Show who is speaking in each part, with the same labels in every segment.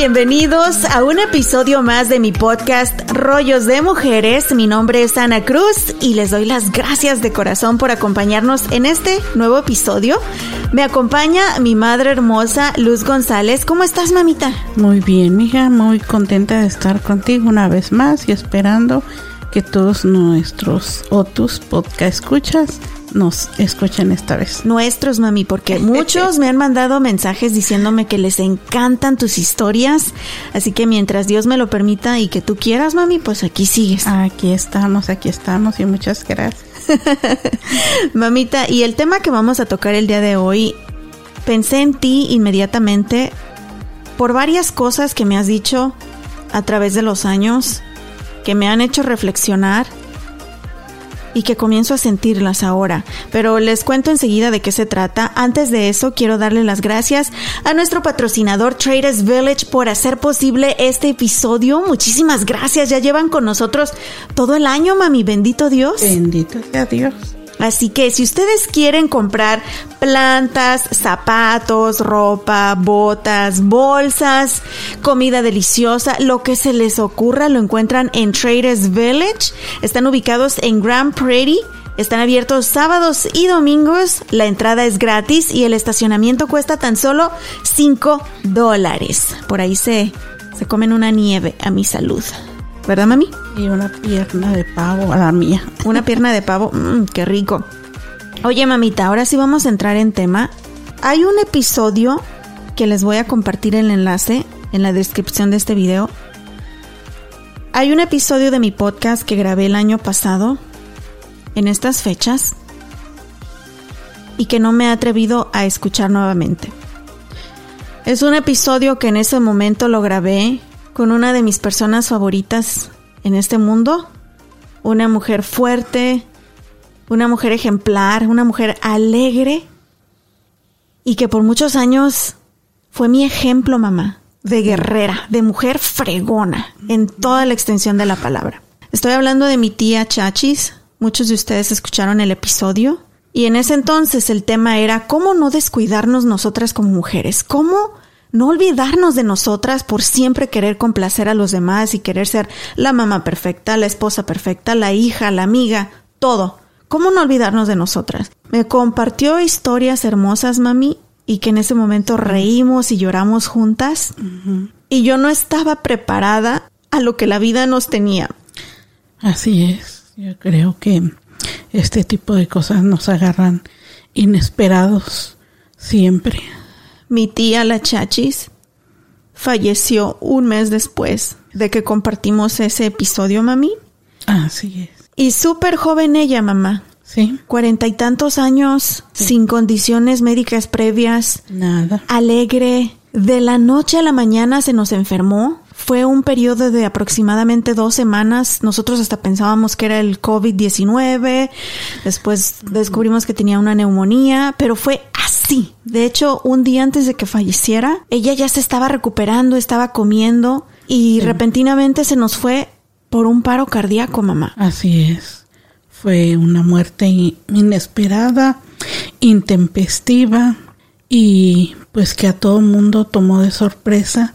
Speaker 1: bienvenidos a un episodio más de mi podcast Rollos de Mujeres. Mi nombre es Ana Cruz y les doy las gracias de corazón por acompañarnos en este nuevo episodio. Me acompaña mi madre hermosa Luz González. ¿Cómo estás, mamita?
Speaker 2: Muy bien, mija, muy contenta de estar contigo una vez más y esperando que todos nuestros o tus podcast escuchas nos escuchen esta vez.
Speaker 1: Nuestros, mami, porque muchos me han mandado mensajes diciéndome que les encantan tus historias. Así que mientras Dios me lo permita y que tú quieras, mami, pues aquí sigues.
Speaker 2: Aquí estamos, aquí estamos y muchas gracias.
Speaker 1: Mamita, y el tema que vamos a tocar el día de hoy, pensé en ti inmediatamente por varias cosas que me has dicho a través de los años, que me han hecho reflexionar y que comienzo a sentirlas ahora. Pero les cuento enseguida de qué se trata. Antes de eso, quiero darle las gracias a nuestro patrocinador Traders Village por hacer posible este episodio. Muchísimas gracias. Ya llevan con nosotros todo el año, mami. Bendito Dios.
Speaker 2: Bendito sea Dios.
Speaker 1: Así que si ustedes quieren comprar plantas, zapatos, ropa, botas, bolsas, comida deliciosa, lo que se les ocurra, lo encuentran en Traders Village. Están ubicados en Grand Prairie. Están abiertos sábados y domingos. La entrada es gratis y el estacionamiento cuesta tan solo 5 dólares. Por ahí se, se comen una nieve a mi salud. ¿Verdad, mami?
Speaker 2: Y una pierna de pavo a la mía.
Speaker 1: Una pierna de pavo, mmm, qué rico. Oye, mamita, ahora sí vamos a entrar en tema. Hay un episodio que les voy a compartir el enlace en la descripción de este video. Hay un episodio de mi podcast que grabé el año pasado, en estas fechas, y que no me he atrevido a escuchar nuevamente. Es un episodio que en ese momento lo grabé con una de mis personas favoritas en este mundo, una mujer fuerte, una mujer ejemplar, una mujer alegre. Y que por muchos años fue mi ejemplo, mamá, de guerrera, de mujer fregona en toda la extensión de la palabra. Estoy hablando de mi tía Chachis, muchos de ustedes escucharon el episodio. Y en ese entonces el tema era cómo no descuidarnos nosotras como mujeres, cómo no olvidarnos de nosotras por siempre querer complacer a los demás y querer ser la mamá perfecta, la esposa perfecta, la hija, la amiga, todo. ¿Cómo no olvidarnos de nosotras? Me compartió historias hermosas, mami, y que en ese momento reímos y lloramos juntas. Y yo no estaba preparada a lo que la vida nos tenía.
Speaker 2: Así es. Yo creo que este tipo de cosas nos agarran inesperados siempre.
Speaker 1: Mi tía la Chachis falleció un mes después de que compartimos ese episodio, mami.
Speaker 2: Así es.
Speaker 1: Y súper joven ella, mamá.
Speaker 2: Sí.
Speaker 1: Cuarenta y tantos años, sin condiciones médicas previas.
Speaker 2: Nada.
Speaker 1: Alegre. De la noche a la mañana se nos enfermó. Fue un periodo de aproximadamente dos semanas. Nosotros hasta pensábamos que era el COVID-19. Después descubrimos que tenía una neumonía, pero fue así. De hecho, un día antes de que falleciera, ella ya se estaba recuperando, estaba comiendo y repentinamente se nos fue por un paro cardíaco, mamá.
Speaker 2: Así es. Fue una muerte inesperada, intempestiva y pues que a todo el mundo tomó de sorpresa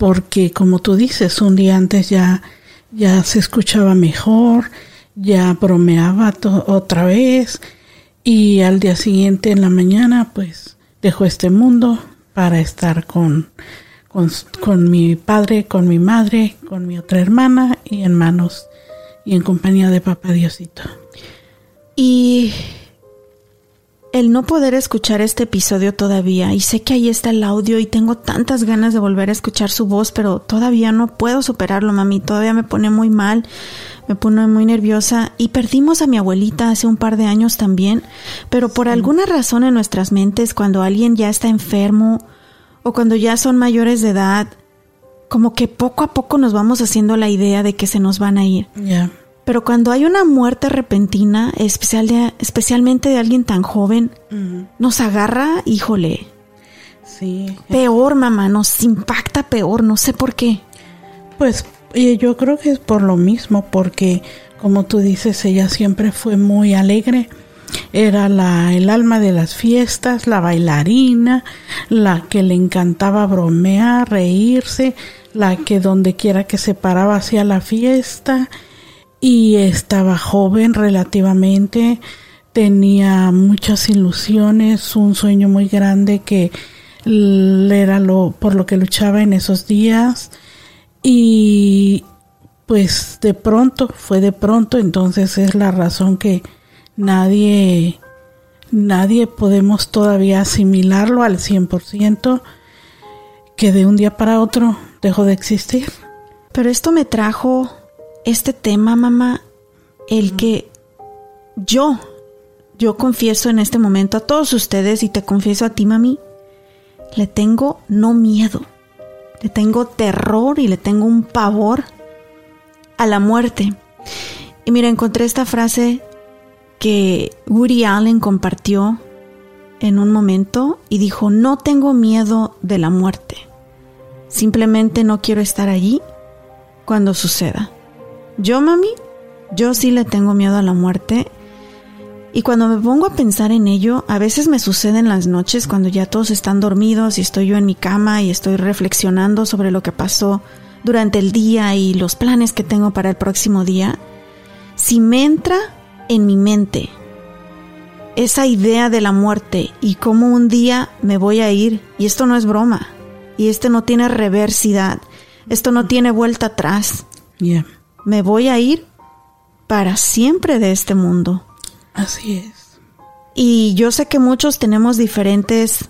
Speaker 2: porque como tú dices, un día antes ya ya se escuchaba mejor, ya bromeaba otra vez y al día siguiente en la mañana pues dejó este mundo para estar con, con, con mi padre, con mi madre, con mi otra hermana y en manos y en compañía de papá Diosito.
Speaker 1: Y el no poder escuchar este episodio todavía, y sé que ahí está el audio y tengo tantas ganas de volver a escuchar su voz, pero todavía no puedo superarlo, mami, todavía me pone muy mal, me pone muy nerviosa y perdimos a mi abuelita hace un par de años también, pero por alguna razón en nuestras mentes cuando alguien ya está enfermo o cuando ya son mayores de edad, como que poco a poco nos vamos haciendo la idea de que se nos van a ir.
Speaker 2: Ya.
Speaker 1: Pero cuando hay una muerte repentina, especial de, especialmente de alguien tan joven, nos agarra, híjole.
Speaker 2: Sí.
Speaker 1: Peor, mamá, nos impacta peor, no sé por qué.
Speaker 2: Pues yo creo que es por lo mismo, porque como tú dices, ella siempre fue muy alegre Era la, el alma de las fiestas, la bailarina, la que le encantaba bromear, reírse, la que donde quiera que se paraba hacía la fiesta y estaba joven relativamente, tenía muchas ilusiones, un sueño muy grande que era lo por lo que luchaba en esos días y pues de pronto fue de pronto entonces es la razón que nadie nadie podemos todavía asimilarlo al 100% que de un día para otro dejó de existir.
Speaker 1: Pero esto me trajo este tema, mamá, el que yo, yo confieso en este momento a todos ustedes y te confieso a ti, mami, le tengo no miedo, le tengo terror y le tengo un pavor a la muerte. Y mira, encontré esta frase que Woody Allen compartió en un momento y dijo, no tengo miedo de la muerte, simplemente no quiero estar allí cuando suceda. Yo, mami, yo sí le tengo miedo a la muerte. Y cuando me pongo a pensar en ello, a veces me sucede en las noches cuando ya todos están dormidos y estoy yo en mi cama y estoy reflexionando sobre lo que pasó durante el día y los planes que tengo para el próximo día. Si me entra en mi mente esa idea de la muerte y cómo un día me voy a ir, y esto no es broma, y esto no tiene reversidad, esto no tiene vuelta atrás me voy a ir para siempre de este mundo.
Speaker 2: Así es.
Speaker 1: Y yo sé que muchos tenemos diferentes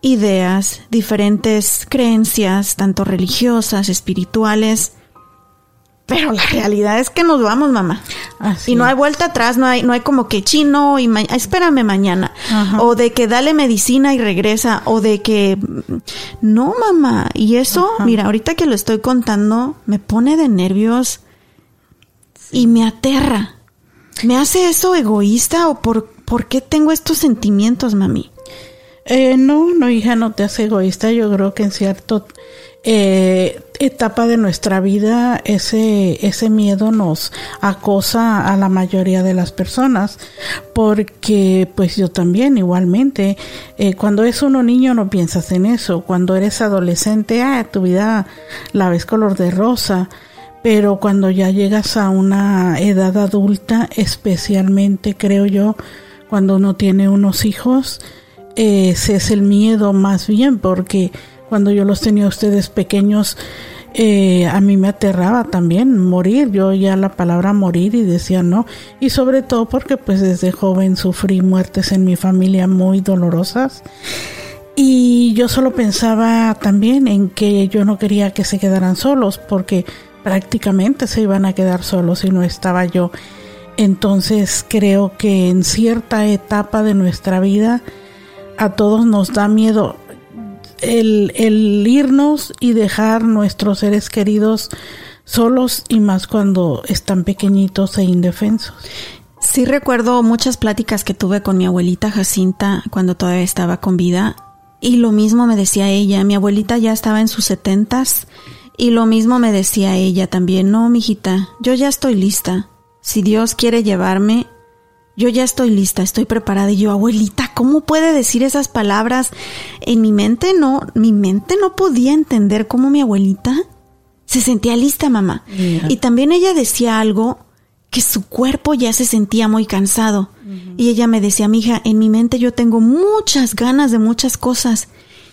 Speaker 1: ideas, diferentes creencias, tanto religiosas, espirituales, pero la realidad es que nos vamos, mamá. y no hay vuelta atrás, no hay, no hay como que chino y espérame mañana. O de que dale medicina y regresa. O de que no, mamá. Y eso, mira, ahorita que lo estoy contando, me pone de nervios y me aterra. ¿Me hace eso egoísta o por, por qué tengo estos sentimientos, mami?
Speaker 2: Eh, no, no, hija, no te hace egoísta. Yo creo que en cierto eh, etapa de nuestra vida ese, ese miedo nos acosa a la mayoría de las personas porque pues yo también igualmente eh, cuando es uno niño no piensas en eso cuando eres adolescente ah, tu vida la ves color de rosa pero cuando ya llegas a una edad adulta especialmente creo yo cuando uno tiene unos hijos ese es el miedo más bien porque cuando yo los tenía ustedes pequeños, eh, a mí me aterraba también morir. Yo oía la palabra morir y decía no. Y sobre todo porque pues desde joven sufrí muertes en mi familia muy dolorosas. Y yo solo pensaba también en que yo no quería que se quedaran solos porque prácticamente se iban a quedar solos si no estaba yo. Entonces creo que en cierta etapa de nuestra vida a todos nos da miedo el, irnos y dejar nuestros seres queridos solos y más cuando están pequeñitos e indefensos.
Speaker 1: Sí recuerdo muchas pláticas que tuve con mi abuelita Jacinta cuando todavía estaba con vida y lo mismo me decía ella, mi abuelita ya estaba en sus setentas y lo mismo me decía ella también, no, mijita, yo ya estoy lista. Si Dios quiere llevarme, yo ya estoy lista, estoy preparada. Y yo, abuelita, ¿cómo puede decir esas palabras? En mi mente no, mi mente no podía entender cómo mi abuelita se sentía lista, mamá. Y también ella decía algo que su cuerpo ya se sentía muy cansado. Y ella me decía, mija, en mi mente yo tengo muchas ganas de muchas cosas.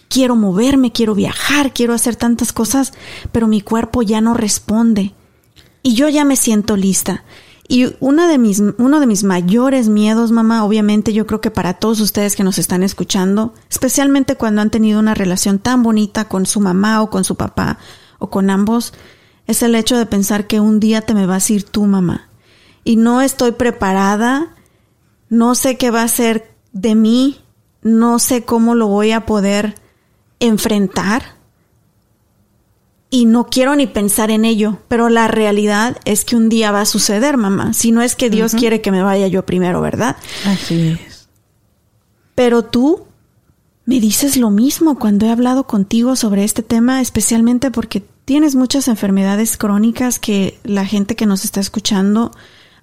Speaker 1: Quiero moverme, quiero viajar, quiero hacer tantas cosas, pero mi cuerpo ya no responde. Y yo ya me siento lista. Y una de mis, uno de mis mayores miedos, mamá, obviamente yo creo que para todos ustedes que nos están escuchando, especialmente cuando han tenido una relación tan bonita con su mamá o con su papá o con ambos, es el hecho de pensar que un día te me vas a ir tú, mamá. Y no estoy preparada, no sé qué va a ser de mí, no sé cómo lo voy a poder enfrentar y no quiero ni pensar en ello, pero la realidad es que un día va a suceder, mamá. Si no es que Dios quiere que me vaya yo primero, ¿verdad?
Speaker 2: Así es.
Speaker 1: Pero tú me dices lo mismo cuando he hablado contigo sobre este tema, especialmente porque tienes muchas enfermedades crónicas que la gente que nos está escuchando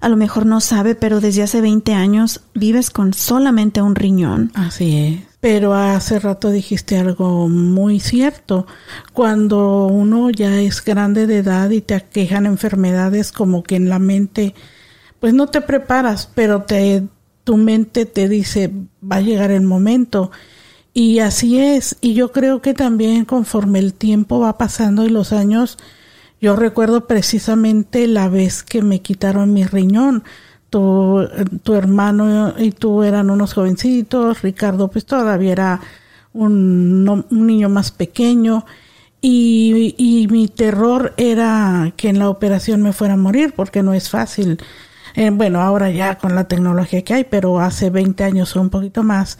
Speaker 1: a lo mejor no sabe, pero desde hace 20 años vives con solamente un riñón.
Speaker 2: Así es. Pero hace rato dijiste algo muy cierto. Cuando uno ya es grande de edad y te aquejan enfermedades como que en la mente, pues no te preparas, pero te, tu mente te dice, va a llegar el momento. Y así es. Y yo creo que también conforme el tiempo va pasando y los años, yo recuerdo precisamente la vez que me quitaron mi riñón. Tu, tu hermano y tú eran unos jovencitos, Ricardo pues todavía era un, un niño más pequeño y, y, mi terror era que en la operación me fuera a morir porque no es fácil. Eh, bueno, ahora ya con la tecnología que hay, pero hace 20 años o un poquito más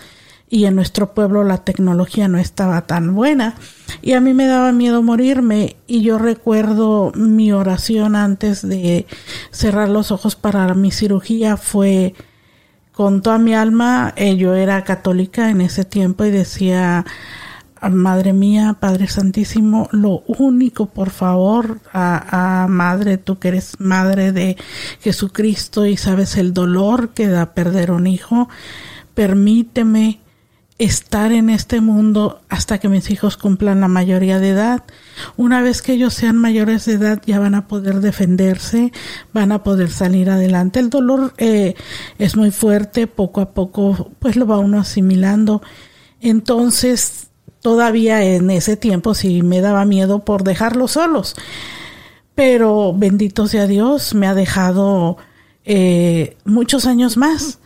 Speaker 2: y en nuestro pueblo la tecnología no estaba tan buena. Y a mí me daba miedo morirme y yo recuerdo mi oración antes de cerrar los ojos para mi cirugía fue con toda mi alma, eh, yo era católica en ese tiempo y decía, Madre mía, Padre Santísimo, lo único, por favor, a, a, Madre, tú que eres Madre de Jesucristo y sabes el dolor que da perder un hijo, permíteme estar en este mundo hasta que mis hijos cumplan la mayoría de edad. Una vez que ellos sean mayores de edad ya van a poder defenderse, van a poder salir adelante. El dolor eh, es muy fuerte, poco a poco pues lo va uno asimilando. Entonces todavía en ese tiempo sí me daba miedo por dejarlos solos. Pero bendito sea Dios, me ha dejado eh, muchos años más.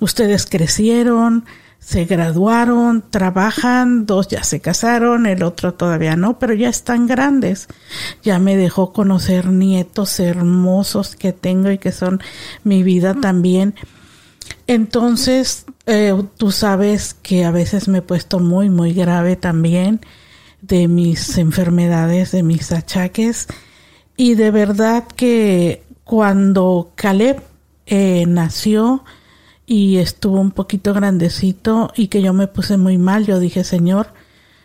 Speaker 2: Ustedes crecieron, se graduaron, trabajan, dos ya se casaron, el otro todavía no, pero ya están grandes. Ya me dejó conocer nietos hermosos que tengo y que son mi vida también. Entonces, eh, tú sabes que a veces me he puesto muy, muy grave también de mis enfermedades, de mis achaques. Y de verdad que cuando Caleb eh, nació, y estuvo un poquito grandecito y que yo me puse muy mal. Yo dije, Señor,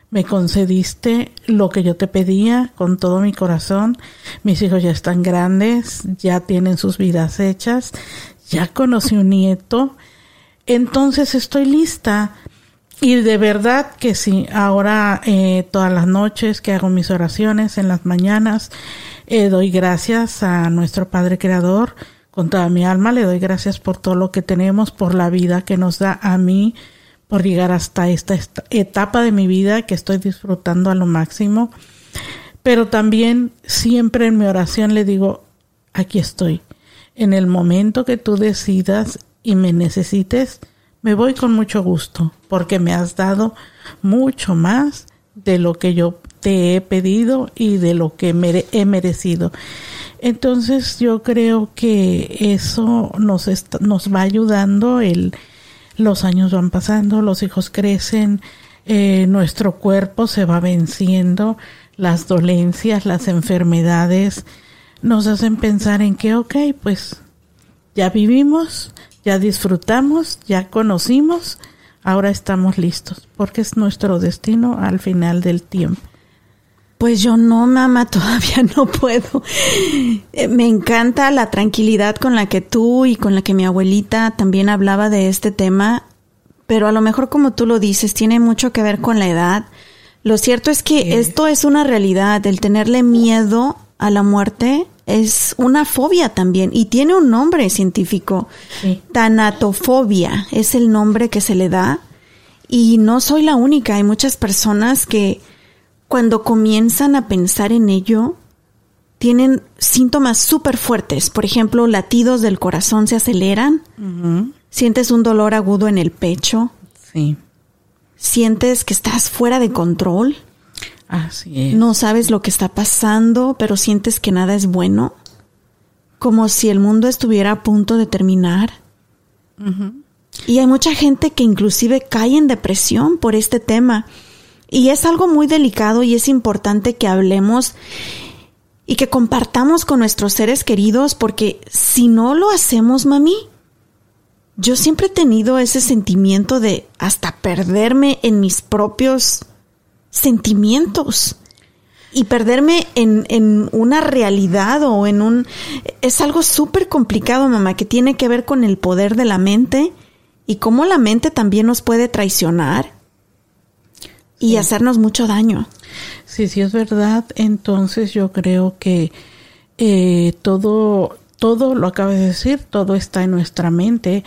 Speaker 2: me concediste lo que yo te pedía con todo mi corazón. Mis hijos ya están grandes, ya tienen sus vidas hechas, ya conocí un nieto. Entonces estoy lista. Y de verdad que sí, ahora eh, todas las noches que hago mis oraciones en las mañanas, eh, doy gracias a nuestro Padre Creador con toda mi alma le doy gracias por todo lo que tenemos, por la vida que nos da a mí, por llegar hasta esta, etapa de mi vida que estoy disfrutando a lo máximo. Pero también siempre en mi oración le digo, aquí estoy. En el momento que tú decidas y me necesites, me voy con mucho gusto, porque me has dado mucho más de lo que yo te he pedido y de lo que he merecido. Entonces yo creo que eso nos, nos va ayudando, los años van pasando, los hijos crecen, eh, nuestro cuerpo se va venciendo, las dolencias, las enfermedades nos hacen pensar en que, ok, pues ya vivimos, ya disfrutamos, ya conocimos, ahora estamos listos, porque es nuestro destino al final del tiempo.
Speaker 1: Pues yo no, mamá, todavía no puedo. Eh, me encanta la tranquilidad con la que tú y con la que mi abuelita también hablaba de este tema, pero a lo mejor como tú lo dices, tiene mucho que ver con la edad. Lo cierto es que esto es una realidad, el tenerle miedo a la muerte es una fobia también y tiene un nombre científico. Tanatofobia es el nombre que se le da y no soy la única, hay muchas personas que cuando comienzan a pensar en ello, tienen síntomas súper fuertes. Por ejemplo, latidos del corazón se aceleran. Sientes un dolor agudo en el pecho.
Speaker 2: Sí.
Speaker 1: Sientes que estás fuera de control.
Speaker 2: Así es.
Speaker 1: No sabes lo que está pasando, pero sientes que nada es bueno. Como si el mundo estuviera a punto de terminar. Y hay mucha gente que inclusive cae en depresión por este tema. Y es algo muy delicado y es importante que hablemos y que compartamos con nuestros seres queridos porque si no lo hacemos, mami, yo siempre he tenido ese sentimiento de hasta perderme en mis propios sentimientos. y perderme en, en una realidad o en un... Es algo súper complicado, mamá, que tiene que ver con el poder de la mente y cómo la mente también nos puede traicionar y hacernos mucho daño.
Speaker 2: Sí, sí es verdad. Entonces yo creo que eh, todo, todo lo acabas de decir, todo está en nuestra mente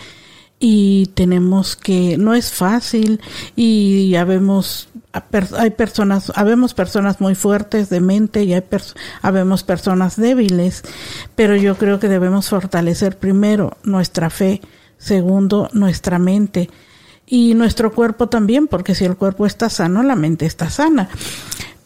Speaker 2: y tenemos que, no es fácil y ya vemos, hay personas, habemos personas muy fuertes de mente y hay habemos personas débiles, pero yo creo que debemos fortalecer primero nuestra fe, segundo nuestra mente y nuestro cuerpo también, porque si el cuerpo está sano, la mente está sana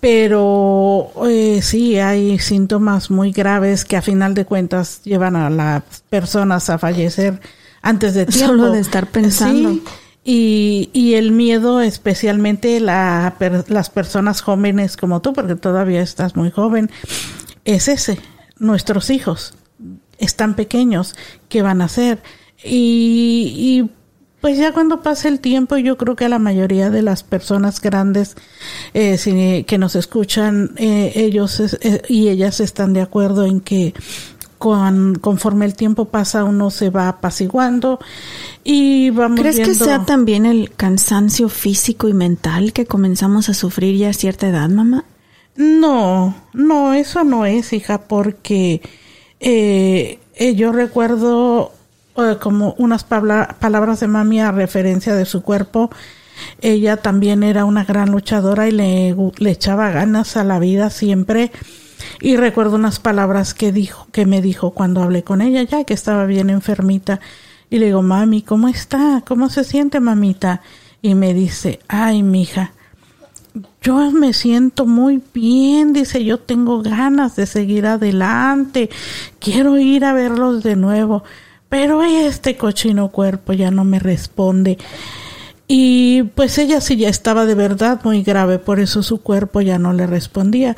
Speaker 2: pero eh, sí hay síntomas muy graves que a final de cuentas llevan a las personas a fallecer antes de tiempo.
Speaker 1: Solo de estar pensando.
Speaker 2: y, y el miedo, especialmente la, las personas jóvenes como tú, porque todavía estás muy joven, es ese. Nuestros hijos están pequeños, ¿qué van a hacer? Y, y pues ya cuando pase el tiempo, yo creo que a la mayoría de las personas grandes eh, que nos escuchan, eh, ellos eh, y ellas están de acuerdo en que con, conforme el tiempo pasa uno se va apaciguando y vamos
Speaker 1: ¿Crees que sea también el cansancio físico y mental que comenzamos a sufrir ya a cierta edad, mamá?
Speaker 2: No, no, eso no es, hija, porque yo recuerdo como unas palabras de mami a referencia de su cuerpo. Ella también era una gran luchadora y le, le echaba ganas a la vida siempre. Y recuerdo unas palabras que dijo, que me dijo cuando hablé con ella, ya que estaba bien enfermita. Y le digo, mami, ¿cómo está? ¿Cómo se siente, mamita? Y me dice, ay, mija, yo me siento muy bien, dice, yo tengo ganas de seguir adelante, quiero ir a verlos de nuevo pero este cochino cuerpo ya no me responde. Y pues ella sí ya estaba de verdad muy grave, por eso su cuerpo ya no le respondía.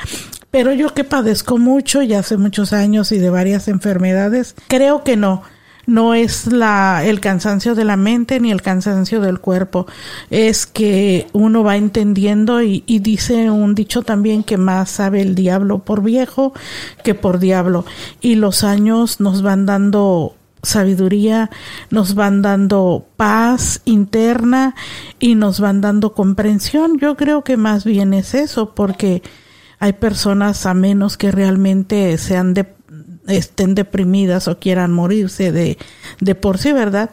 Speaker 2: Pero yo que padezco mucho ya hace muchos años y de varias enfermedades, creo que no. No es la, el cansancio de la mente ni el cansancio del cuerpo. Es que uno va entendiendo y, y dice un dicho también que más sabe el diablo por viejo que por diablo. Y los años nos van dando sabiduría, nos van dando paz interna y nos van dando comprensión. Yo creo que más bien es eso, porque hay personas a menos que realmente sean de, estén deprimidas o quieran morirse de, de por sí, ¿verdad?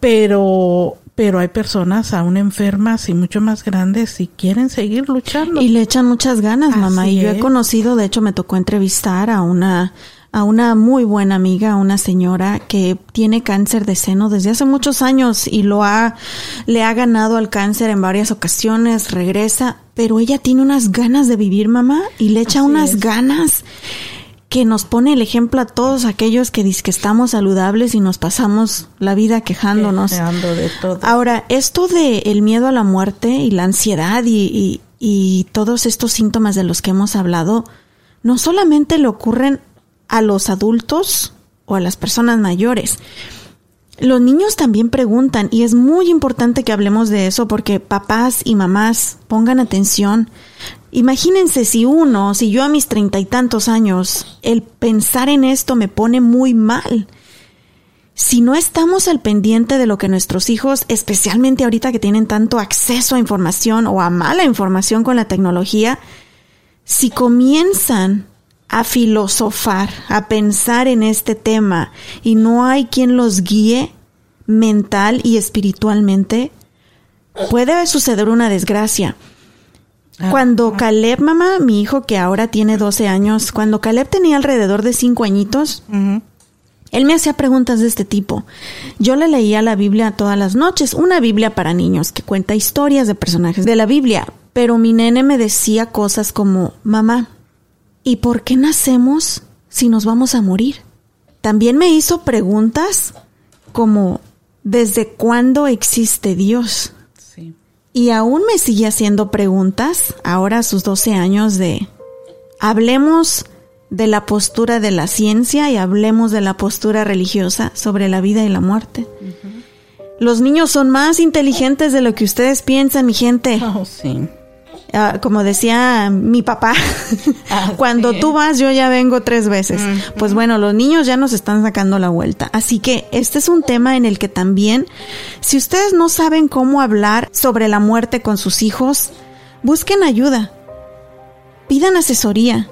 Speaker 2: Pero pero hay personas aún enfermas y mucho más grandes y quieren seguir luchando.
Speaker 1: Y le echan muchas ganas, mamá. y yo he conocido, de hecho me tocó entrevistar a una a una muy buena amiga, una señora que tiene cáncer de seno desde hace muchos años y lo ha, le ha ganado al cáncer en varias ocasiones, regresa, pero ella tiene unas ganas de vivir, mamá, y le echa unas ganas que nos pone el ejemplo a todos aquellos que dicen que estamos saludables y nos pasamos la vida quejándonos.
Speaker 2: De todo.
Speaker 1: Ahora, esto de el miedo a la muerte y la ansiedad y, y, y todos estos síntomas de los que hemos hablado, no solamente le ocurren a los adultos o a las personas mayores. Los niños también preguntan y es muy importante que hablemos de eso porque papás y mamás pongan atención. Imagínense si uno, si yo a mis treinta y tantos años, el pensar en esto me pone muy mal. Si no estamos al pendiente de lo que nuestros hijos, especialmente ahorita que tienen tanto acceso a información o a mala información con la tecnología, si comienzan a filosofar, a pensar en este tema y no hay quien los guíe mental y espiritualmente, puede suceder una desgracia. Ah. Cuando Caleb, mamá, mi hijo que ahora tiene 12 años, cuando Caleb tenía alrededor de 5 añitos, él me hacía preguntas de este tipo. Yo le leía la Biblia todas las noches, una Biblia para niños que cuenta historias de personajes de la Biblia, pero mi nene me decía cosas como, mamá, ¿Y por qué nacemos si nos vamos a morir? También me hizo preguntas como ¿desde cuándo existe Dios? Sí. Y aún me sigue haciendo preguntas, ahora a sus 12 años, de hablemos de la postura de la ciencia y hablemos de la postura religiosa sobre la vida y la muerte. Los niños son más inteligentes de lo que ustedes piensan, mi gente.
Speaker 2: Oh, sí.
Speaker 1: Ah, como decía mi papá, ah, cuando tú vas yo ya vengo tres veces. Pues bueno, los niños ya nos están sacando la vuelta. Así que este es un tema en el que también, si ustedes no saben cómo hablar sobre la muerte con sus hijos, busquen ayuda, pidan asesoría.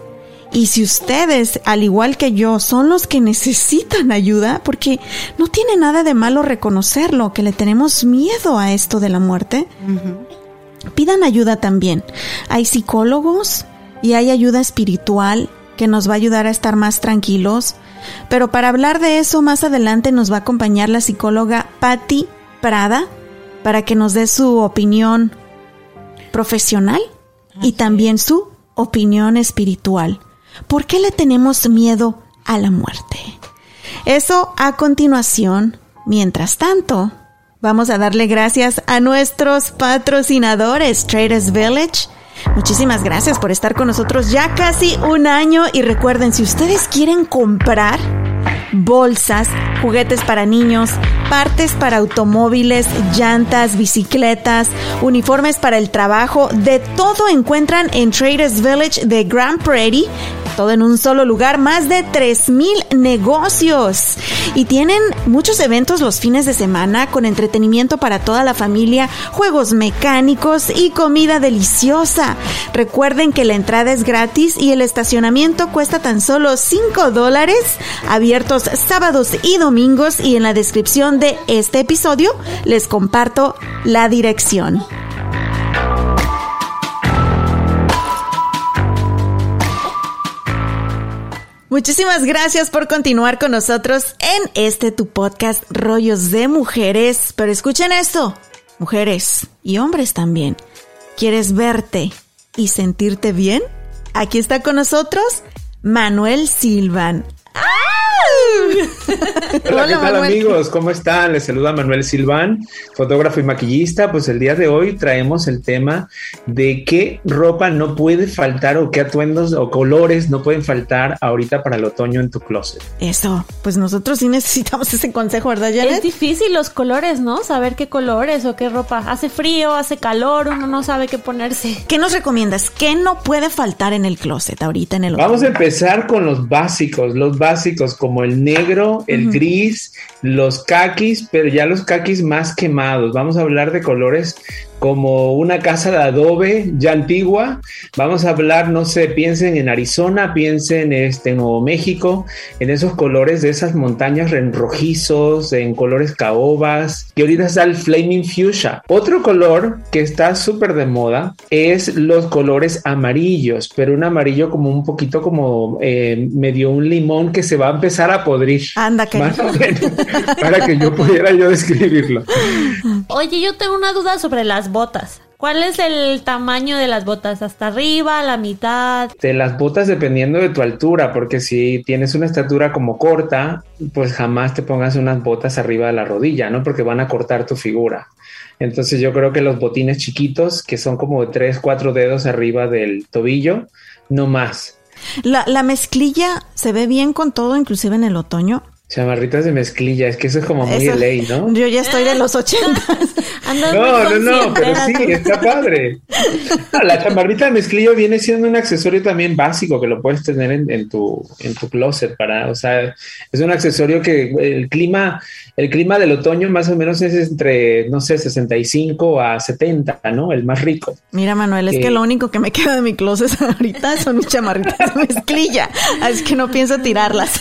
Speaker 1: Y si ustedes, al igual que yo, son los que necesitan ayuda, porque no tiene nada de malo reconocerlo, que le tenemos miedo a esto de la muerte, pidan ayuda también. Hay psicólogos y hay ayuda espiritual que nos va a ayudar a estar más tranquilos. Pero para hablar de eso más adelante nos va a acompañar la psicóloga Patti Prada para que nos dé su opinión profesional y también su opinión espiritual. ¿Por qué le tenemos miedo a la muerte? Eso a continuación. Mientras tanto, vamos a darle gracias a nuestros patrocinadores, Traders Village. Muchísimas gracias por estar con nosotros ya casi un año y recuerden, si ustedes quieren comprar bolsas, juguetes para niños, partes para automóviles, llantas, bicicletas, uniformes para el trabajo, de todo encuentran en Traders Village de Grand Prairie todo en un solo lugar, más de 3.000 negocios. Y tienen muchos eventos los fines de semana con entretenimiento para toda la familia, juegos mecánicos y comida deliciosa. Recuerden que la entrada es gratis y el estacionamiento cuesta tan solo 5 dólares, abiertos sábados y domingos y en la descripción de este episodio les comparto la dirección. Muchísimas gracias por continuar con nosotros en este tu podcast Rollos de Mujeres. Pero escuchen esto, mujeres y hombres también. ¿Quieres verte y sentirte bien? Aquí está con nosotros Manuel Silvan.
Speaker 3: Hola, ¿qué tal amigos? ¿Cómo están? Les saluda Manuel Silván, fotógrafo y maquillista. Pues el día de hoy traemos el tema de qué ropa no puede faltar o qué atuendos o colores no pueden faltar ahorita para el otoño en tu closet.
Speaker 1: Eso, pues nosotros sí necesitamos ese consejo, ¿verdad, Janet?
Speaker 4: Es difícil los colores, ¿no? Saber qué colores o qué ropa. Hace frío, hace calor, uno no sabe qué ponerse.
Speaker 1: ¿Qué nos recomiendas? ¿Qué no puede faltar en el closet ahorita en el
Speaker 3: otoño? Vamos a empezar con los básicos, los básicos como el negro, el gris, los caquis, pero ya los caquis más quemados. Vamos a hablar de colores como una casa de adobe ya antigua. Vamos a hablar, no sé, piensen en Arizona, piensen este, en Nuevo México, en esos colores de esas montañas en rojizos, en colores caobas, y ahorita está el Flaming Fuchsia. Otro color que está súper de moda es los colores amarillos, pero un amarillo como un poquito como eh, medio un limón que se va a empezar a podrir.
Speaker 1: Anda, que
Speaker 3: para que yo pudiera yo describirlo.
Speaker 4: Oye, yo tengo una duda sobre las botas. ¿Cuál es el tamaño de las botas? ¿Hasta arriba, la mitad?
Speaker 3: De las botas dependiendo de tu altura, porque si tienes una estatura como corta, pues jamás te pongas unas botas arriba de la rodilla, ¿no? Porque van a cortar tu figura. Entonces yo creo que los botines chiquitos, que son como de 3, 4 dedos arriba del tobillo, no más.
Speaker 1: La, la mezclilla se ve bien con todo, inclusive en el otoño.
Speaker 3: Chamarritas de mezclilla, es que eso es como muy ley, ¿no?
Speaker 1: Yo ya estoy de los ochentas.
Speaker 3: no, no, no, pero sí, está padre. la chamarrita de mezclilla viene siendo un accesorio también básico que lo puedes tener en, tu, en tu closet para, o sea, es un accesorio que el clima, el clima del otoño más o menos es entre, no sé, 65 a 70, ¿no? El más rico.
Speaker 1: Mira, Manuel, es que lo único que me queda de mi closet ahorita son mis chamarritas de mezclilla, así que no pienso tirarlas.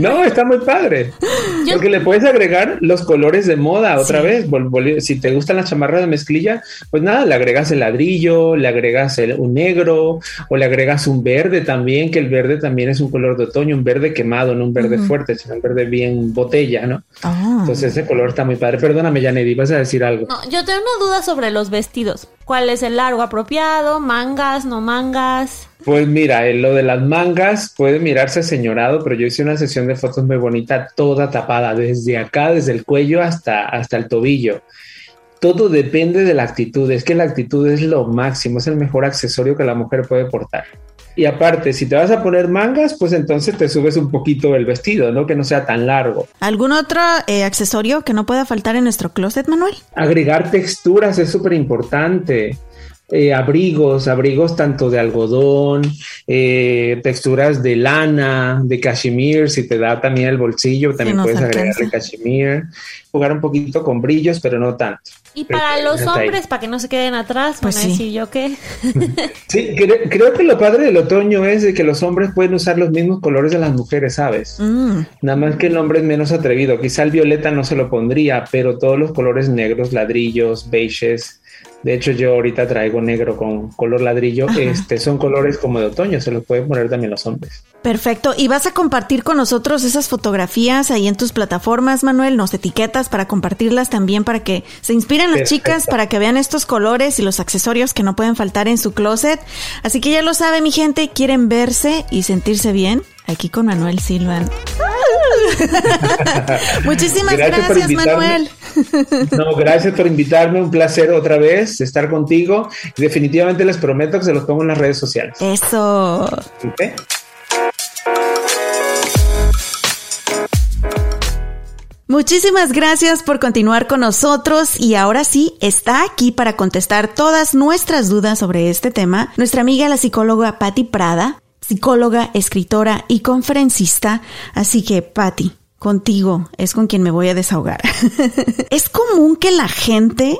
Speaker 3: no, está muy padre. Porque le puedes agregar los colores de moda otra vez. Si te gustan las chamarras de mezclilla, pues nada, le agregas el ladrillo, le agregas un negro o le agregas un verde también, que el verde también es un color de otoño, un verde quemado, no un verde fuerte, sino un verde bien botella, ¿no? Ah. Entonces ese color está muy padre. Perdóname, Janedy, vas a decir algo.
Speaker 4: No, yo tengo una duda sobre los vestidos. ¿Cuál es el largo apropiado? ¿Mangas? ¿No mangas?
Speaker 3: Pues mira, lo de las mangas puede mirarse señorado, pero yo hice una sesión de fotos muy bonita, toda tapada, desde acá, desde el cuello hasta, hasta el tobillo. Todo depende de la actitud, es que la actitud es lo máximo, es el mejor accesorio que la mujer puede portar. Y aparte, si te vas a poner mangas, pues entonces te subes un poquito el vestido, ¿no? Que no sea tan largo.
Speaker 1: ¿Algún otro eh, accesorio que no pueda faltar en nuestro closet, Manuel?
Speaker 3: Agregar texturas es súper importante. Eh, abrigos, abrigos tanto de algodón, eh, texturas de lana, de cashmere, si te da también el bolsillo, también puedes agregarle cashmere, jugar un poquito con brillos, pero no tanto.
Speaker 4: Y para los hombres, para que no se queden atrás, pues sí. yo qué.
Speaker 3: sí, creo, que lo padre del otoño es de que los hombres pueden usar los mismos colores de las mujeres, ¿sabes? Mm. Nada más que el hombre es menos atrevido. Quizá el violeta no se lo pondría, pero todos los colores negros, ladrillos, beiges, de hecho, yo ahorita traigo negro con color ladrillo. Este son colores como de otoño, se los pueden poner también los hombres.
Speaker 1: Perfecto. ¿Y vas a compartir con nosotros esas fotografías ahí en tus plataformas, Manuel? Nos etiquetas para compartirlas también para que se inspiren las chicas, para que vean estos colores y los accesorios que no pueden faltar en su closet. Así que ya lo sabe, mi gente, quieren verse y sentirse bien. Aquí con Manuel Silvan. Muchísimas gracias, Manuel.
Speaker 3: no, gracias por invitarme. Un placer otra vez estar contigo. Definitivamente les prometo que se los pongo en las redes sociales.
Speaker 1: Eso. Muchísimas gracias por continuar con nosotros y ahora sí está aquí para contestar todas nuestras dudas sobre este tema nuestra amiga la psicóloga Patti Prada, psicóloga, escritora y conferencista. Así que, Patti, contigo es con quien me voy a desahogar. ¿Es común que la gente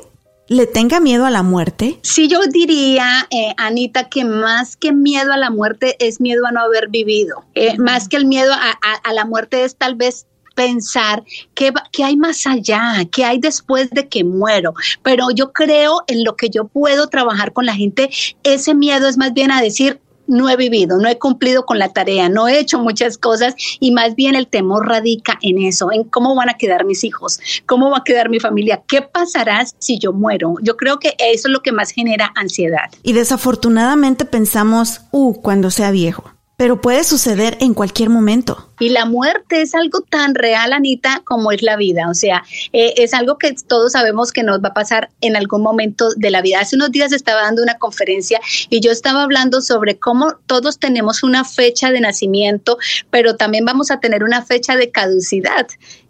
Speaker 1: le tenga miedo a la muerte?
Speaker 5: Sí, yo diría, eh, Anita, que más que miedo a la muerte es miedo a no haber vivido. Eh, más que el miedo a, la muerte es tal vez pensar qué, qué, hay más allá, qué hay después de que muero. Pero yo creo en lo que yo puedo trabajar con la gente, ese miedo es más bien a decir, no he vivido, no he cumplido con la tarea, no he hecho muchas cosas y más bien el temor radica en eso, en cómo van a quedar mis hijos, cómo va a quedar mi familia, qué pasará si yo muero. Yo creo que eso es lo que más genera ansiedad.
Speaker 1: Y desafortunadamente pensamos, uh, cuando sea viejo pero puede suceder en cualquier momento.
Speaker 5: Y la muerte es algo tan real, Anita, como es la vida. O sea, eh, es algo que todos sabemos que nos va a pasar en algún momento de la vida. Hace unos días estaba dando una conferencia y yo estaba hablando sobre cómo todos tenemos una fecha de nacimiento, pero también vamos a tener una fecha de caducidad.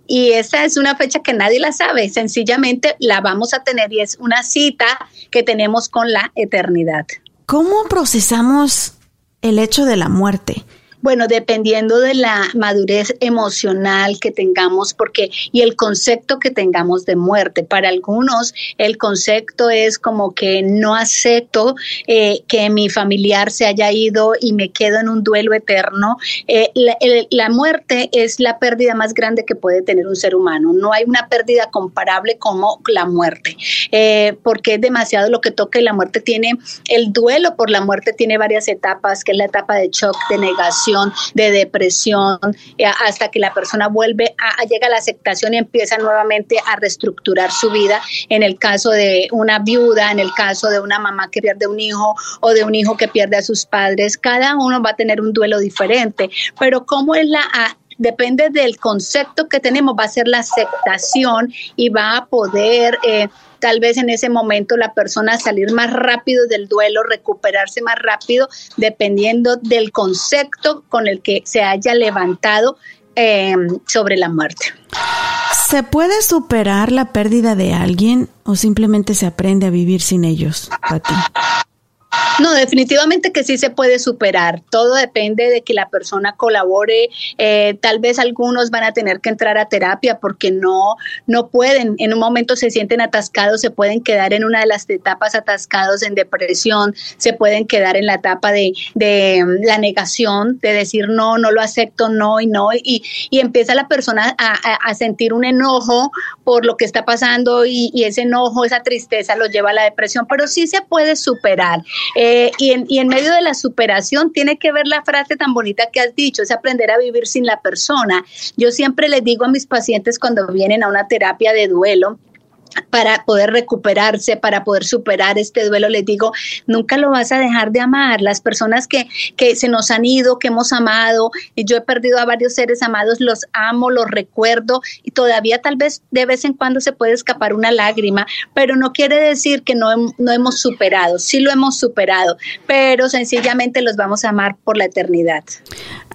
Speaker 5: Y esa es una fecha que nadie la sabe, sencillamente la vamos a tener y es una cita que tenemos con la eternidad.
Speaker 1: ¿Cómo procesamos el hecho de la muerte.
Speaker 5: Bueno, dependiendo de la madurez emocional que tengamos, porque y el concepto que tengamos de muerte. Para algunos, el concepto es como que no acepto eh, que mi familiar se haya ido y me quedo en un duelo eterno. Eh, la, muerte es la pérdida más grande que puede tener un ser humano. No hay una pérdida comparable como la muerte, eh, porque es demasiado lo que toca y la muerte tiene, el duelo por la muerte tiene varias etapas, que es la etapa de shock, de negación de depresión, eh, hasta que la persona vuelve a, llega a la aceptación y empieza nuevamente a reestructurar su vida. En el caso de una viuda, en el caso de una mamá que pierde un hijo o de un hijo que pierde a sus padres, cada uno va a tener un duelo diferente. Pero cómo es la depende del concepto que tenemos, va a ser la aceptación y va a poder eh, tal vez en ese momento la persona salir más rápido del duelo, recuperarse más rápido, dependiendo del concepto con el que se haya levantado em, sobre la muerte.
Speaker 1: ¿Se puede superar la pérdida de alguien o simplemente se aprende a vivir sin ellos, Pati?
Speaker 5: No, definitivamente que sí se puede superar. Todo depende de que la persona colabore. Eh, tal vez algunos van a tener que entrar a terapia porque no, no pueden. En un momento se sienten atascados, se pueden quedar en una de las etapas atascados en depresión, se pueden quedar en la etapa de, de mm, la negación, de decir no, no lo acepto, no y no. Y, y empieza la persona a, a, sentir un enojo por lo que está pasando y, y ese enojo, esa tristeza lo lleva a la depresión. Pero sí se puede superar. Eh, y, en, y en medio de la superación tiene que ver la frase tan bonita que has dicho, es aprender a vivir sin la persona. Yo siempre les digo a mis pacientes cuando vienen a una terapia de duelo, para poder recuperarse, para poder superar este duelo, les digo, nunca lo vas a dejar de amar. Las personas que, que se nos han ido, que hemos amado, y yo he perdido a varios seres amados, los amo, los recuerdo y todavía tal vez de vez en cuando se puede escapar una lágrima, pero no quiere decir que no, no hemos superado, sí lo hemos superado, pero sencillamente los vamos a amar por la eternidad.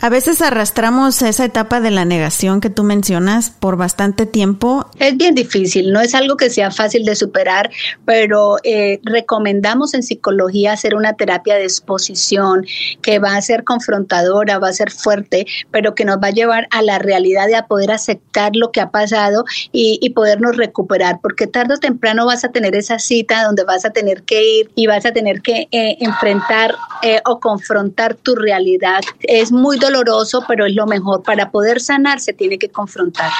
Speaker 1: A veces arrastramos esa etapa de la negación que tú mencionas por bastante tiempo.
Speaker 5: Es bien difícil, no es algo que sea fácil de superar, pero eh, recomendamos en psicología hacer una terapia de exposición que va a ser confrontadora, va a ser fuerte, pero que nos va a llevar a la realidad de a poder aceptar lo que ha pasado y, podernos recuperar, porque tarde o temprano vas a tener esa cita donde vas a tener que ir y vas a tener que eh, enfrentar eh, o confrontar tu realidad. Es muy doloroso, pero es lo mejor. Para poder sanar se tiene que confrontar.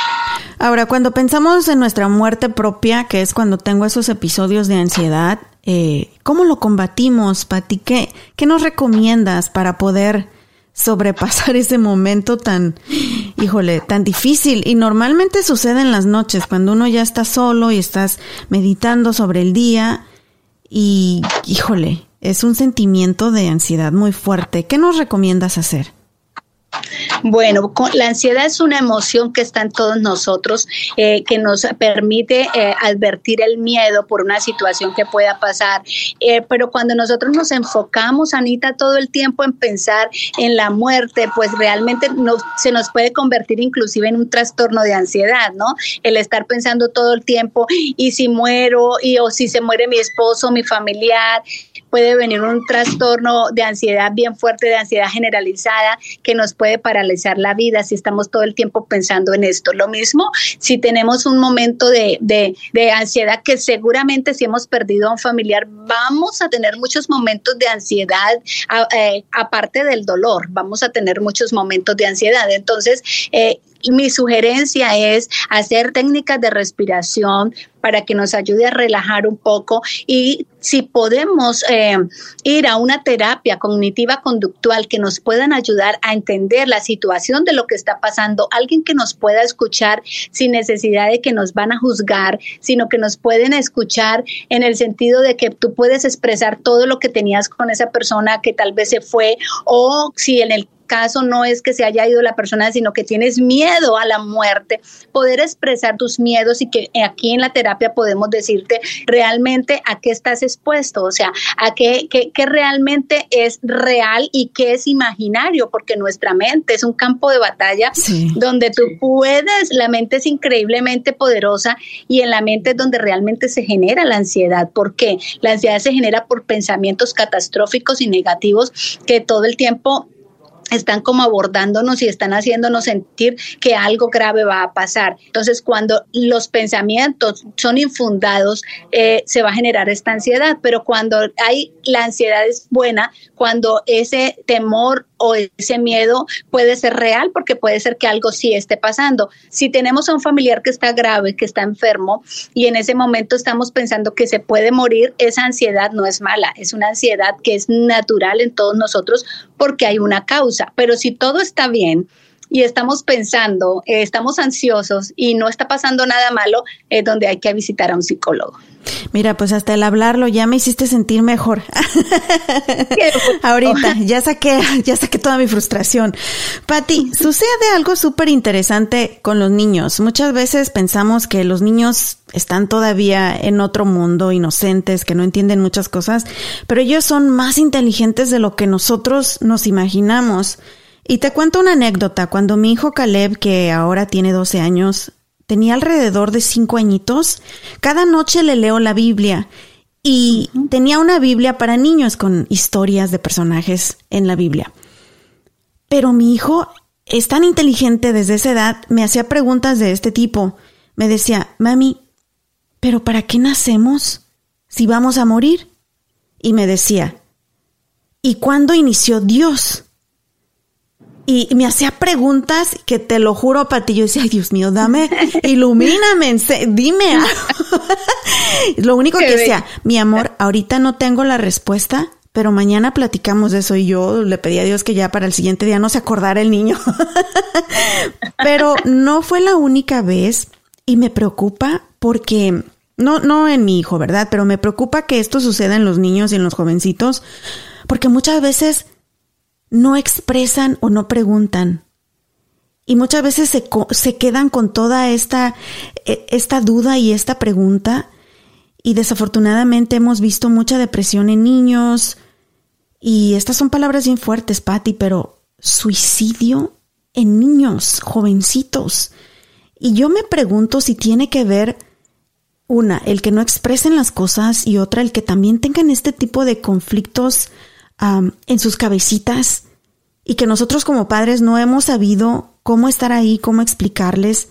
Speaker 1: Ahora, cuando pensamos en nuestra muerte propia, que es cuando tengo esos episodios de ansiedad, eh, ¿cómo lo combatimos, Pati? ¿Qué, ¿Qué nos recomiendas para poder sobrepasar ese momento tan, híjole, tan difícil? Y normalmente sucede en las noches, cuando uno ya está solo y estás meditando sobre el día y, híjole, es un sentimiento de ansiedad muy fuerte. ¿Qué nos recomiendas hacer?
Speaker 5: Bueno, la ansiedad es una emoción que está en todos nosotros, eh, que nos permite eh, advertir el miedo por una situación que pueda pasar. Eh, pero cuando nosotros nos enfocamos, Anita, todo el tiempo en pensar en la muerte, pues realmente se nos puede convertir inclusive en un trastorno de ansiedad, ¿no? El estar pensando todo el tiempo, y si muero, y o si se muere mi esposo, mi familiar, puede venir un trastorno de ansiedad bien fuerte, de ansiedad generalizada, que nos puede paralizar la vida si estamos todo el tiempo pensando en esto. Lo mismo si tenemos un momento de, de, ansiedad que seguramente si hemos perdido a un familiar, vamos a tener muchos momentos de ansiedad, eh, aparte del dolor, vamos a tener muchos momentos de ansiedad. Entonces, eh, mi sugerencia es hacer técnicas de respiración para que nos ayude a relajar un poco. Y si podemos eh, ir a una terapia cognitiva conductual que nos puedan ayudar a entender la situación de lo que está pasando, alguien que nos pueda escuchar sin necesidad de que nos van a juzgar, sino que nos pueden escuchar en el sentido de que tú puedes expresar todo lo que tenías con esa persona que tal vez se fue o si en el caso no es que se haya ido la persona, sino que tienes miedo a la muerte, poder expresar tus miedos y que aquí en la terapia podemos decirte realmente a qué estás expuesto, o sea, a qué, qué, realmente es real y qué es imaginario, porque nuestra mente es un campo de batalla donde tú puedes, la mente es increíblemente poderosa y en la mente es donde realmente se genera la ansiedad. ¿Por qué? La ansiedad se genera por pensamientos catastróficos y negativos que todo el tiempo están como abordándonos y están haciéndonos sentir que algo grave va a pasar. Entonces, cuando los pensamientos son infundados, eh, se va a generar esta ansiedad, pero cuando hay la ansiedad es buena, cuando ese temor o ese miedo puede ser real porque puede ser que algo sí esté pasando. Si tenemos a un familiar que está grave, que está enfermo y en ese momento estamos pensando que se puede morir, esa ansiedad no es mala, es una ansiedad que es natural en todos nosotros porque hay una causa. Pero si todo está bien, y estamos pensando, eh, estamos ansiosos y no está pasando nada malo, es donde hay que visitar a un psicólogo.
Speaker 1: Mira, pues hasta el hablarlo ya me hiciste sentir mejor. Ahorita, ya saqué, ya saqué toda mi frustración. Pati, sucede algo súper interesante con los niños. Muchas veces pensamos que los niños están todavía en otro mundo, inocentes, que no entienden muchas cosas, pero ellos son más inteligentes de lo que nosotros nos imaginamos. Y te cuento una anécdota. Cuando mi hijo Caleb, que ahora tiene 12 años, tenía alrededor de 5 añitos, cada noche le leo la Biblia y tenía una Biblia para niños con historias de personajes en la Biblia. Pero mi hijo es tan inteligente desde esa edad, me hacía preguntas de este tipo. Me decía, mami, ¿pero para qué nacemos si vamos a morir? Y me decía, ¿y cuándo inició Dios? Y me hacía preguntas que te lo juro, Pati, yo decía, ay Dios mío, dame, ilumíname, dime lo único que decía, mi amor, ahorita no tengo la respuesta, pero mañana platicamos de eso y yo le pedí a Dios que ya para el siguiente día no se acordara el niño. pero no fue la única vez y me preocupa porque No, no en mi hijo, ¿verdad? Pero me preocupa que esto suceda en los niños y en los jovencitos, porque muchas veces no expresan o no preguntan. Y muchas veces se, se quedan con toda esta, e, esta duda y esta pregunta. Y desafortunadamente hemos visto mucha depresión en niños. Y estas son palabras bien fuertes, Patti, pero suicidio en niños, jovencitos. Y yo me pregunto si tiene que ver una, el que no expresen las cosas y otra, el que también tengan este tipo de conflictos en sus cabecitas y que nosotros como padres no hemos sabido cómo estar ahí, cómo explicarles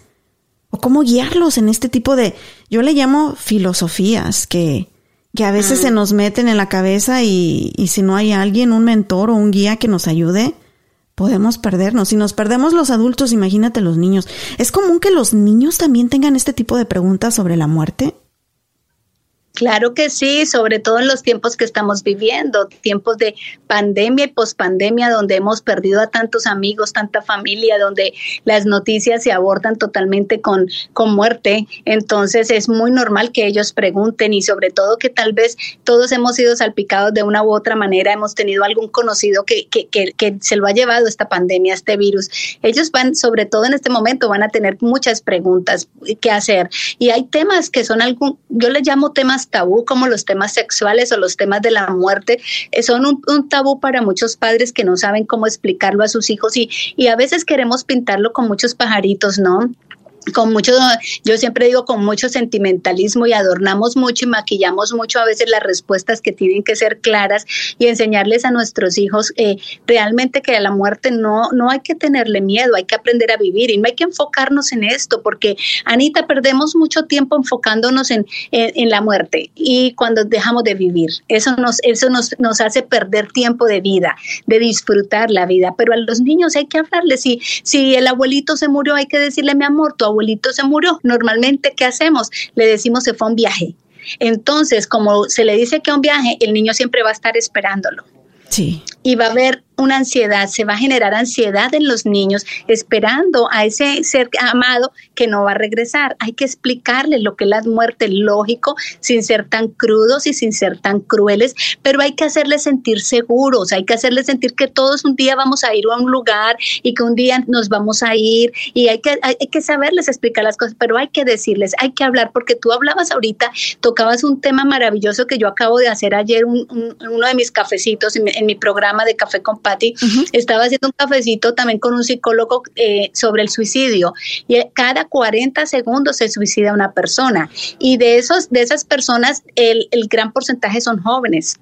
Speaker 1: o cómo guiarlos en este tipo de, yo le llamo filosofías que, que a veces se nos meten en la cabeza y, y si no hay alguien, un mentor o un guía que nos ayude, podemos perdernos. Si nos perdemos los adultos, imagínate los niños. ¿Es común que los niños también tengan este tipo de preguntas sobre la muerte?
Speaker 5: Claro que sí, sobre todo en los tiempos que estamos viviendo, tiempos de pandemia y pospandemia, donde hemos perdido a tantos amigos, tanta familia, donde las noticias se abordan totalmente con, con muerte. Entonces es muy normal que ellos pregunten y sobre todo que tal vez todos hemos sido salpicados de una u otra manera, hemos tenido algún conocido que, que, que, se lo ha llevado esta pandemia, este virus. Ellos van, sobre todo en este momento, van a tener muchas preguntas que hacer. Y hay temas que son algún, yo les llamo temas tabú como los temas sexuales o los temas de la muerte eh, son un, tabú para muchos padres que no saben cómo explicarlo a sus hijos y, y a veces queremos pintarlo con muchos pajaritos, ¿no? Con mucho, yo siempre digo con mucho sentimentalismo y adornamos mucho y maquillamos mucho a veces las respuestas que tienen que ser claras y enseñarles a nuestros hijos eh, realmente que a la muerte no, no hay que tenerle miedo, hay que aprender a vivir y no hay que enfocarnos en esto porque Anita perdemos mucho tiempo enfocándonos en, en, la muerte y cuando dejamos de vivir, eso nos, eso nos, nos hace perder tiempo de vida, de disfrutar la vida, pero a los niños hay que hablarles, si, si el abuelito se murió hay que decirle mi amor, tu abuelito se murió. Normalmente, ¿qué hacemos? Le decimos se fue a un viaje. Entonces, como se le dice que a un viaje, el niño siempre va a estar esperándolo.
Speaker 1: Sí.
Speaker 5: Y va a haber una ansiedad, se va a generar ansiedad en los niños esperando a ese ser amado que no va a regresar. Hay que explicarles lo que es la muerte, lógico, sin ser tan crudos y sin ser tan crueles, pero hay que hacerles sentir seguros, hay que hacerles sentir que todos un día vamos a ir a un lugar y que un día nos vamos a ir y hay que, hay, que saberles explicar las cosas, pero hay que decirles, hay que hablar, porque tú hablabas ahorita, tocabas un tema maravilloso que yo acabo de hacer ayer, un, uno de mis cafecitos en mi, en mi programa de Café con estaba haciendo un cafecito también con un psicólogo eh, sobre el suicidio. Y cada 40 segundos se suicida una persona. Y de esos de esas personas el, el gran porcentaje son jóvenes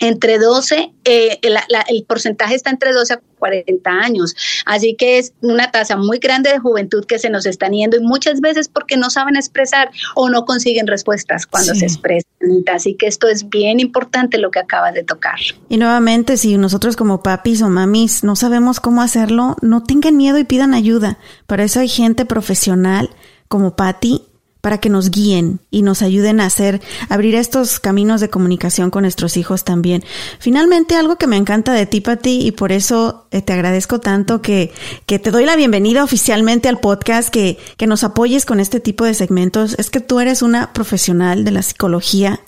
Speaker 5: entre 12, eh, el porcentaje está entre 12 a 40 años. Así que es una tasa muy grande de juventud que se nos están yendo y muchas veces porque no saben expresar o no consiguen respuestas cuando se expresan. Así que esto es bien importante lo que acabas de tocar.
Speaker 1: Y nuevamente, si nosotros como papis o mamis no sabemos cómo hacerlo, no tengan miedo y pidan ayuda. Para eso hay gente profesional como Patti para que nos guíen y nos ayuden a hacer, abrir estos caminos de comunicación con nuestros hijos también. Finalmente, algo que me encanta de ti, Pati, y por eso eh, te agradezco tanto que, que te doy la bienvenida oficialmente al podcast, que, que nos apoyes con este tipo de segmentos, es que tú eres una profesional de la psicología,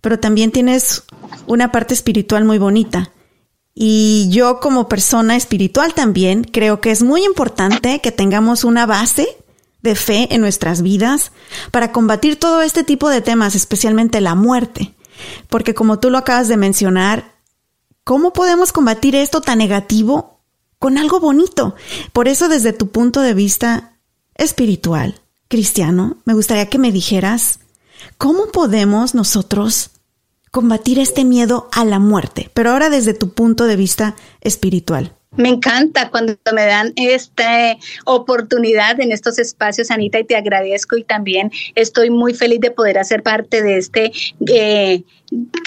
Speaker 1: pero también tienes una parte espiritual muy bonita. Y yo como persona espiritual también creo que es muy importante que tengamos una base de fe en nuestras vidas para combatir todo este tipo de temas, especialmente la muerte. Porque como tú lo acabas de mencionar, ¿cómo podemos combatir esto tan negativo con algo bonito? Por eso desde tu punto de vista espiritual, cristiano, me gustaría que me dijeras, ¿cómo podemos nosotros combatir este miedo a la muerte? Pero ahora desde tu punto de vista espiritual.
Speaker 5: Me encanta cuando me dan esta oportunidad en estos espacios, Anita, y te agradezco y también estoy muy feliz de poder hacer parte de este eh,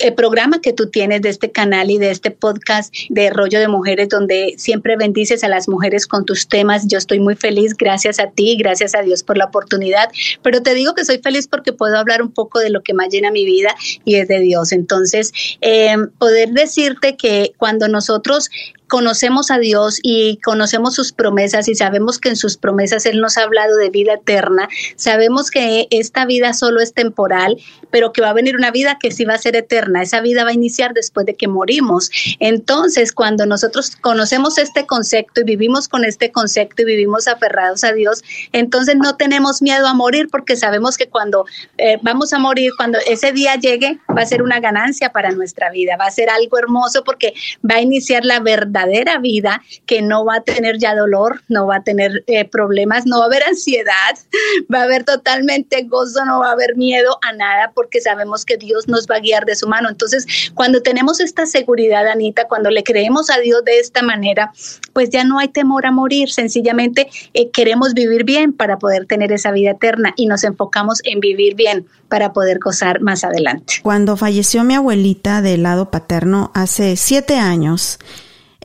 Speaker 5: eh, programa que tú tienes, de este canal y de este podcast de Rollo de Mujeres, donde siempre bendices a las mujeres con tus temas. Yo estoy muy feliz, gracias a ti, gracias a Dios por la oportunidad, pero te digo que soy feliz porque puedo hablar un poco de lo que más llena mi vida y es de Dios. Entonces, eh, poder decirte que cuando nosotros conocemos a Dios y conocemos sus promesas y sabemos que en sus promesas Él nos ha hablado de vida eterna, sabemos que esta vida solo es temporal, pero que va a venir una vida que sí va a ser eterna. Esa vida va a iniciar después de que morimos. Entonces, cuando nosotros conocemos este concepto y vivimos con este concepto y vivimos aferrados a Dios, entonces no tenemos miedo a morir porque sabemos que cuando eh, vamos a morir, cuando ese día llegue, va a ser una ganancia para nuestra vida, va a ser algo hermoso porque va a iniciar la verdadera vida que no va a tener ya dolor, no va a tener eh, problemas, no va a haber ansiedad, va a haber totalmente gozo, no va a haber miedo a nada porque sabemos que Dios nos va a guiar de su mano. Entonces, cuando tenemos esta seguridad, Anita, cuando le creemos a Dios de esta manera, pues ya no hay temor a morir, sencillamente eh, queremos vivir bien para poder tener esa vida eterna y nos enfocamos en vivir bien para poder gozar más adelante.
Speaker 1: Cuando falleció mi abuelita del lado paterno hace siete años,